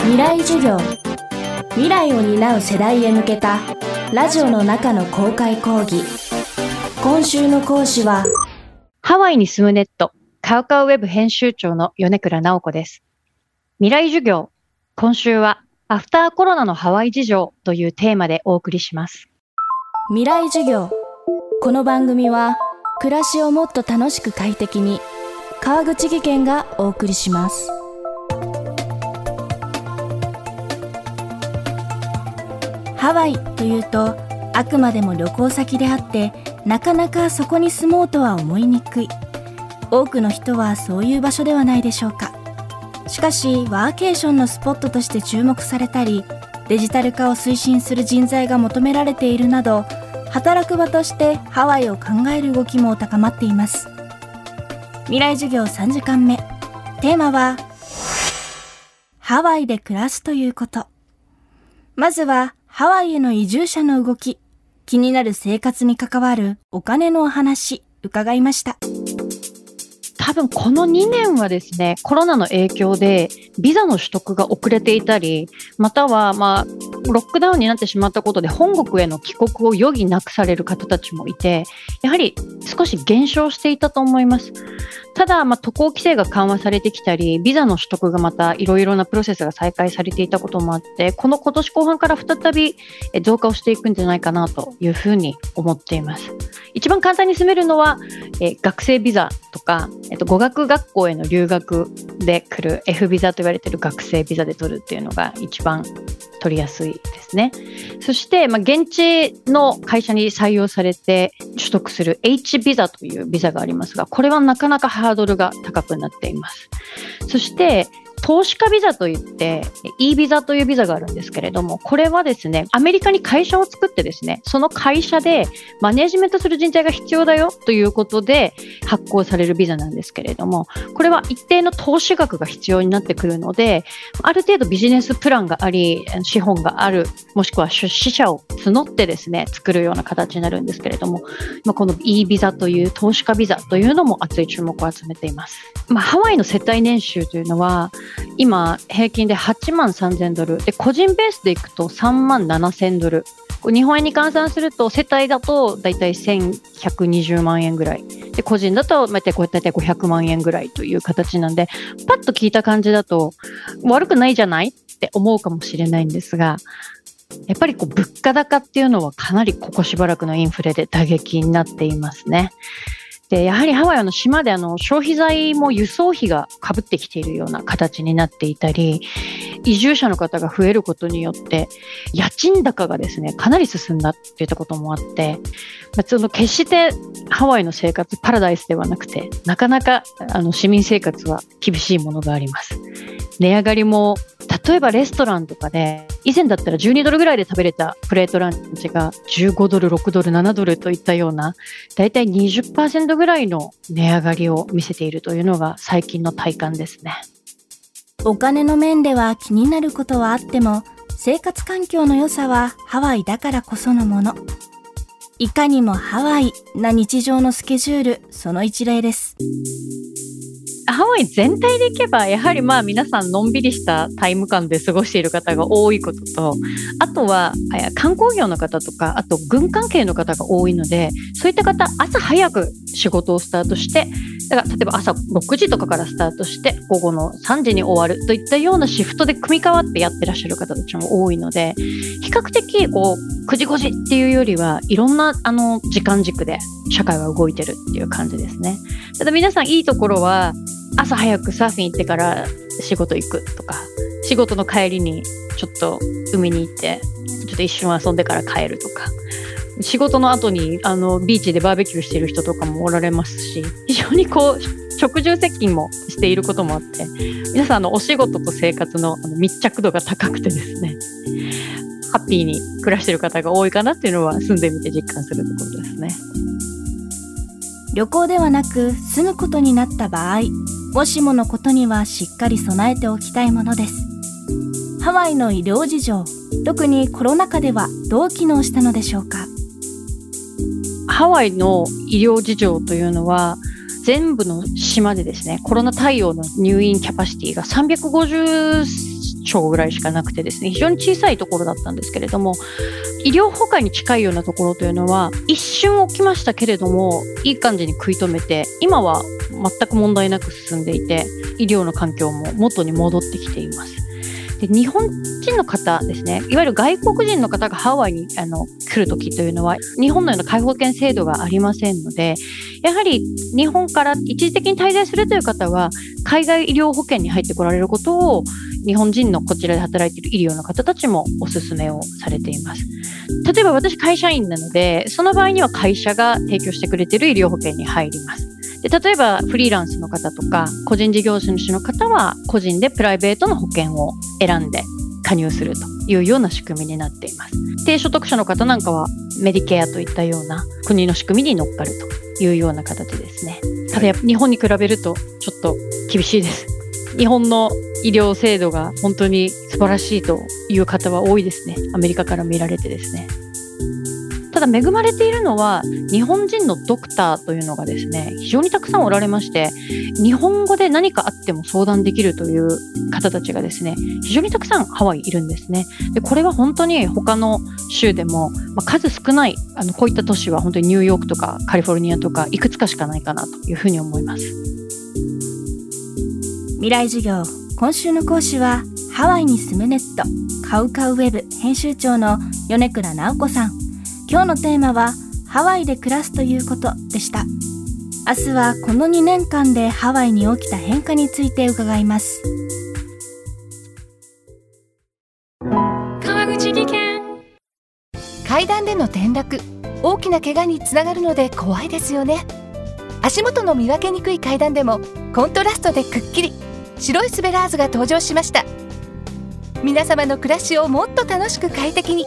未来授業。未来を担う世代へ向けたラジオの中の公開講義。今週の講師はハワイに住むネットカウカウウェブ編集長の米倉直子です。未来授業今週はアフターコロナのハワイ事情というテーマでお送りします。未来授業。この番組は暮らしをもっと楽しく快適に川口義賢がお送りしますハワイというとあくまでも旅行先であってなかなかそこに住もうとは思いにくい。多くの人はそういう場所ではないでしょうか。しかしワーケーションのスポットとして注目されたりデジタル化を推進する人材が求められているなど働く場としてハワイを考える動きも高まっています。未来授業3時間目。テーマはハワイで暮らすということ。まずはハワイへの移住者の動き気になる生活に関わるお金のお話伺いました。多分この2年はですね、コロナの影響でビザの取得が遅れていたり、またはまあ、ロックダウンになってしまったことで本国への帰国を余儀なくされる方たちもいて、やはり少し減少していたと思います。ただ、まあ、渡航規制が緩和されてきたり、ビザの取得がまたいろいろなプロセスが再開されていたこともあって、この今年後半から再び増加をしていくんじゃないかなというふうに思っています。一番簡単に住めるのは、え学生ビザとか、えっと、語学学校への留学で来る F ビザと言われている学生ビザで取るっていうのが一番取りやすいですね。そして、まあ、現地の会社に採用されて取得する H ビザというビザがありますが、これはなかなかハードルが高くなっています。そして、投資家ビザといって E ビザというビザがあるんですけれどもこれはですねアメリカに会社を作ってですねその会社でマネジメントする人材が必要だよということで発行されるビザなんですけれどもこれは一定の投資額が必要になってくるのである程度ビジネスプランがあり資本があるもしくは出資者を募ってですね作るような形になるんですけれども、まあ、この E ビザという投資家ビザというのも熱い注目を集めています。まあ、ハワイの世帯年収というのは今平均で8万3000ドル。で個人ベースでいくと3万7000ドル。日本円に換算すると世帯だと大体1120万円ぐらい。で個人だと大体500万円ぐらいという形なんでパッと聞いた感じだと悪くないじゃないって思うかもしれないんですがやっぱりこう物価高っていうのはかなりここしばらくのインフレで打撃になっていますね。でやはりハワイの島であの消費財も輸送費がかぶってきているような形になっていたり移住者の方が増えることによって家賃高がですねかなり進んだっていったこともあって、その決してハワイの生活パラダイスではなくてなかなかあの市民生活は厳しいものがあります。値上がりも例えばレストランとかで以前だったら12ドルぐらいで食べれたプレートランチが15ドル、6ドル、7ドルといったような大体20%ぐらいの値上がりを見せているというのが最近の体感ですね。お金の面では気になることはあっても生活環境の良さはハワイだからこそのもの。いかにもハワイな日常のスケジュールその一例です。ハワイ全体でいけばやはりまあ皆さんのんびりしたタイム感で過ごしている方が多いこととあとは観光業の方とかあと軍関係の方が多いのでそういった方朝早く仕事をスタートしてだから例えば朝6時とかからスタートして午後の3時に終わるといったようなシフトで組み替わってやってらっしゃる方たちも多いので比較的こう9時5時っていうよりはいろんなあの時間軸で社会は動いてるっていう感じですね。ただ皆さんいいところは朝早くサーフィン行ってから仕事行くとか仕事の帰りにちょっと海に行ってちょっと一瞬遊んでから帰るとか仕事の後にあのビーチでバーベキューしてる人とかもおられますし非常にこう食住接近もしていることもあって皆さんのお仕事と生活のあの密着度が高くてですねハッピーに暮らしてる方が多いかなっていうのは住んでみて実感するところですね。旅行ではなく住むことになった場合もしものことにはしっかり備えておきたいものですハワイの医療事情特にコロナ禍ではどう機能したのでしょうか？ハワイの医療事情というのは全部の島でですねコロナ対応の入院キャパシティが350超ぐらいしかなくてですね非常に小さいところだったんですけれども医療崩壊に近いようなところというのは一瞬起きましたけれどもいい感じに食い止めて今は全く問題なく進んでいて医療の環境も元に戻ってきています。で日本人の方ですねいわゆる外国人の方がハワイにあの来る時というのは日本のような介護保険制度がありませんのでやはり日本から一時的に滞在するという方は海外医療保険に入ってこられることを日本人のこちらで働いている医療の方たちもお勧めをされています。例えば私会社員なのでその場合には会社が提供してくれている医療保険に入ります。で例えばフリーランスの方とか個人事業主の方は個人でプライベートの保険を選んで加入するというような仕組みになっています。低所得者の方なんかはメディケアといったような国の仕組みに乗っかるというような形ですね。ただ日本に比べるとちょっと厳しいです。日本の医療制度が本当に素晴らしいという方は多いですね。アメリカから見られてですね。ただ恵まれているのは日本人のドクターというのがですね非常にたくさんおられまして日本語で何かあっても相談できるという方たちがですね非常にたくさんハワイいるんですね。でこれは本当に他の州でも、まあ、数少ないあのこういった都市は本当にニューヨークとかカリフォルニアとかいくつかしかないかなというふうに思います。未来授業今週の講師はハワイに住むネットカウカウウェブ編集長の米倉直子さん。今日のテーマはハワイで暮らすということでした。明日はこの2年間でハワイに起きた変化について伺います。川口技研。階段での転落。大きな怪我につながるので怖いですよね。足元の見分けにくい階段でもコントラストでくっきり。白いスベラーズが登場しました。皆様の暮らしをもっと楽しく快適に